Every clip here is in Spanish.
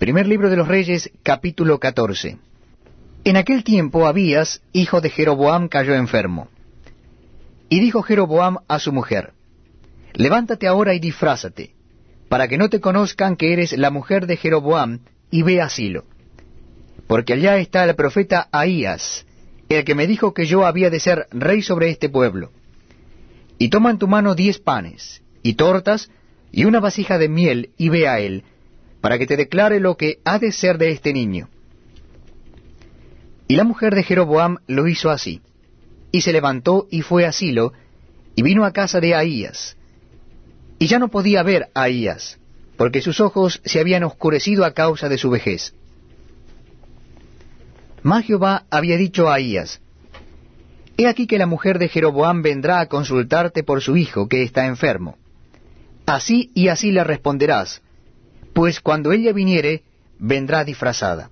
Primer libro de los Reyes, capítulo 14. En aquel tiempo Abías, hijo de Jeroboam, cayó enfermo. Y dijo Jeroboam a su mujer, Levántate ahora y disfrázate, para que no te conozcan que eres la mujer de Jeroboam, y ve a Silo. Porque allá está el profeta Ahías, el que me dijo que yo había de ser rey sobre este pueblo. Y toma en tu mano diez panes, y tortas, y una vasija de miel, y ve a él, para que te declare lo que ha de ser de este niño. Y la mujer de Jeroboam lo hizo así, y se levantó y fue a Silo, y vino a casa de Ahías. Y ya no podía ver a Ahías, porque sus ojos se habían oscurecido a causa de su vejez. Mas Jehová había dicho a Ahías, He aquí que la mujer de Jeroboam vendrá a consultarte por su hijo que está enfermo. Así y así le responderás, pues cuando ella viniere, vendrá disfrazada.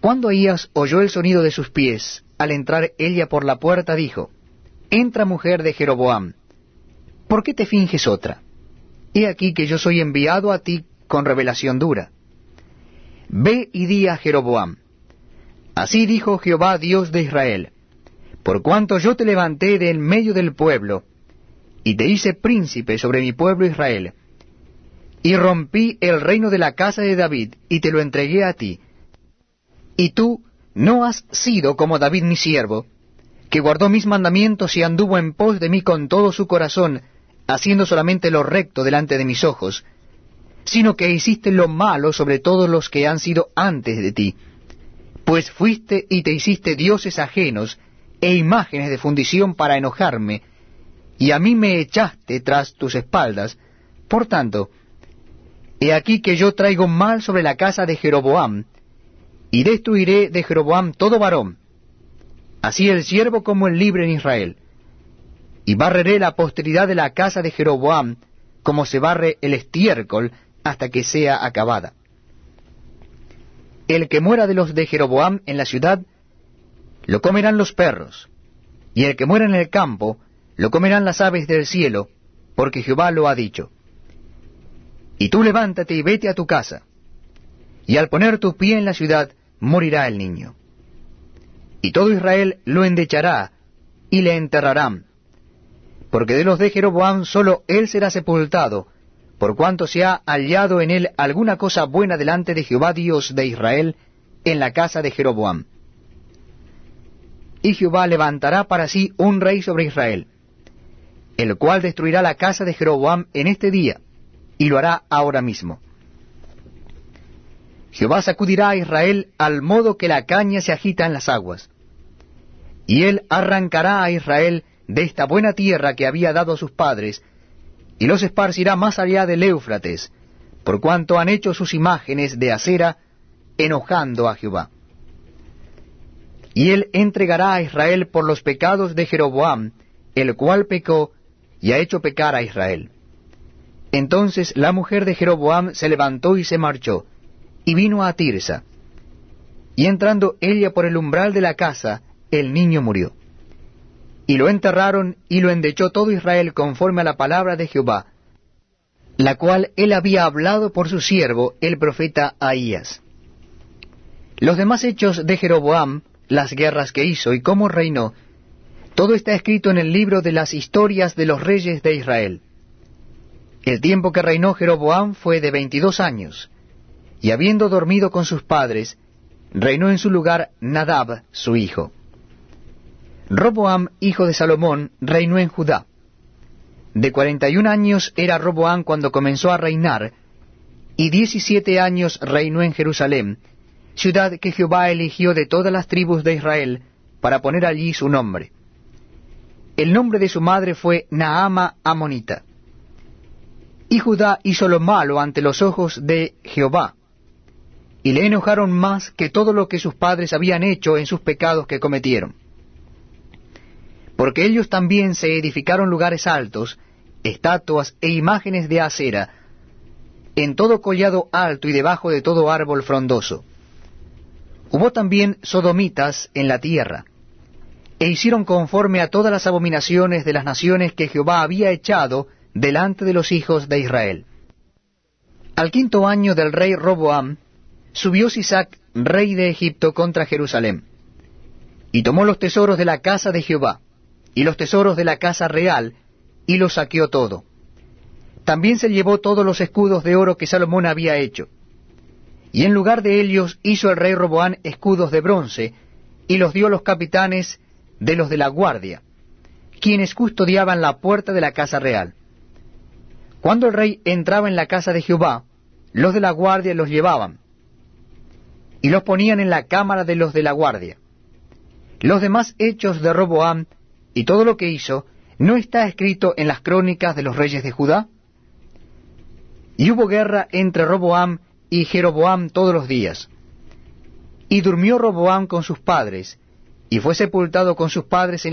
Cuando Ahías oyó el sonido de sus pies, al entrar ella por la puerta, dijo, Entra mujer de Jeroboam, ¿por qué te finges otra? He aquí que yo soy enviado a ti con revelación dura. Ve y di a Jeroboam, Así dijo Jehová Dios de Israel, por cuanto yo te levanté de en medio del pueblo, y te hice príncipe sobre mi pueblo Israel, y rompí el reino de la casa de David, y te lo entregué a ti. Y tú no has sido como David mi siervo, que guardó mis mandamientos y anduvo en pos de mí con todo su corazón, haciendo solamente lo recto delante de mis ojos, sino que hiciste lo malo sobre todos los que han sido antes de ti. Pues fuiste y te hiciste dioses ajenos e imágenes de fundición para enojarme, y a mí me echaste tras tus espaldas. Por tanto, He aquí que yo traigo mal sobre la casa de Jeroboam, y destruiré de Jeroboam todo varón, así el siervo como el libre en Israel. Y barreré la posteridad de la casa de Jeroboam, como se barre el estiércol hasta que sea acabada. El que muera de los de Jeroboam en la ciudad, lo comerán los perros, y el que muera en el campo, lo comerán las aves del cielo, porque Jehová lo ha dicho. Y tú levántate y vete a tu casa, y al poner tu pie en la ciudad, morirá el niño. Y todo Israel lo endechará, y le enterrarán, porque de los de Jeroboam solo él será sepultado, por cuanto se ha hallado en él alguna cosa buena delante de Jehová Dios de Israel, en la casa de Jeroboam. Y Jehová levantará para sí un rey sobre Israel, el cual destruirá la casa de Jeroboam en este día, y lo hará ahora mismo. Jehová sacudirá a Israel al modo que la caña se agita en las aguas. Y él arrancará a Israel de esta buena tierra que había dado a sus padres, y los esparcirá más allá del Éufrates, por cuanto han hecho sus imágenes de acera, enojando a Jehová. Y él entregará a Israel por los pecados de Jeroboam, el cual pecó y ha hecho pecar a Israel. Entonces la mujer de Jeroboam se levantó y se marchó, y vino a Tirsa. Y entrando ella por el umbral de la casa, el niño murió. Y lo enterraron y lo endechó todo Israel conforme a la palabra de Jehová, la cual él había hablado por su siervo, el profeta Ahías. Los demás hechos de Jeroboam, las guerras que hizo y cómo reinó, todo está escrito en el libro de las historias de los reyes de Israel. El tiempo que reinó Jeroboam fue de veintidós años, y habiendo dormido con sus padres, reinó en su lugar Nadab, su hijo. Roboam, hijo de Salomón, reinó en Judá. De cuarenta y un años era Roboam cuando comenzó a reinar, y diecisiete años reinó en Jerusalén, ciudad que Jehová eligió de todas las tribus de Israel, para poner allí su nombre. El nombre de su madre fue Naama Amonita. Y Judá hizo lo malo ante los ojos de Jehová, y le enojaron más que todo lo que sus padres habían hecho en sus pecados que cometieron. Porque ellos también se edificaron lugares altos, estatuas e imágenes de acera, en todo collado alto y debajo de todo árbol frondoso. Hubo también sodomitas en la tierra, e hicieron conforme a todas las abominaciones de las naciones que Jehová había echado delante de los hijos de Israel. Al quinto año del rey Roboam, subió Sisac, rey de Egipto, contra Jerusalén, y tomó los tesoros de la casa de Jehová, y los tesoros de la casa real, y los saqueó todo. También se llevó todos los escudos de oro que Salomón había hecho. Y en lugar de ellos hizo el rey Roboam escudos de bronce, y los dio a los capitanes de los de la guardia, quienes custodiaban la puerta de la casa real. Cuando el rey entraba en la casa de Jehová, los de la guardia los llevaban y los ponían en la cámara de los de la guardia. Los demás hechos de Roboam y todo lo que hizo, ¿no está escrito en las crónicas de los reyes de Judá? Y hubo guerra entre Roboam y Jeroboam todos los días. Y durmió Roboam con sus padres, y fue sepultado con sus padres en la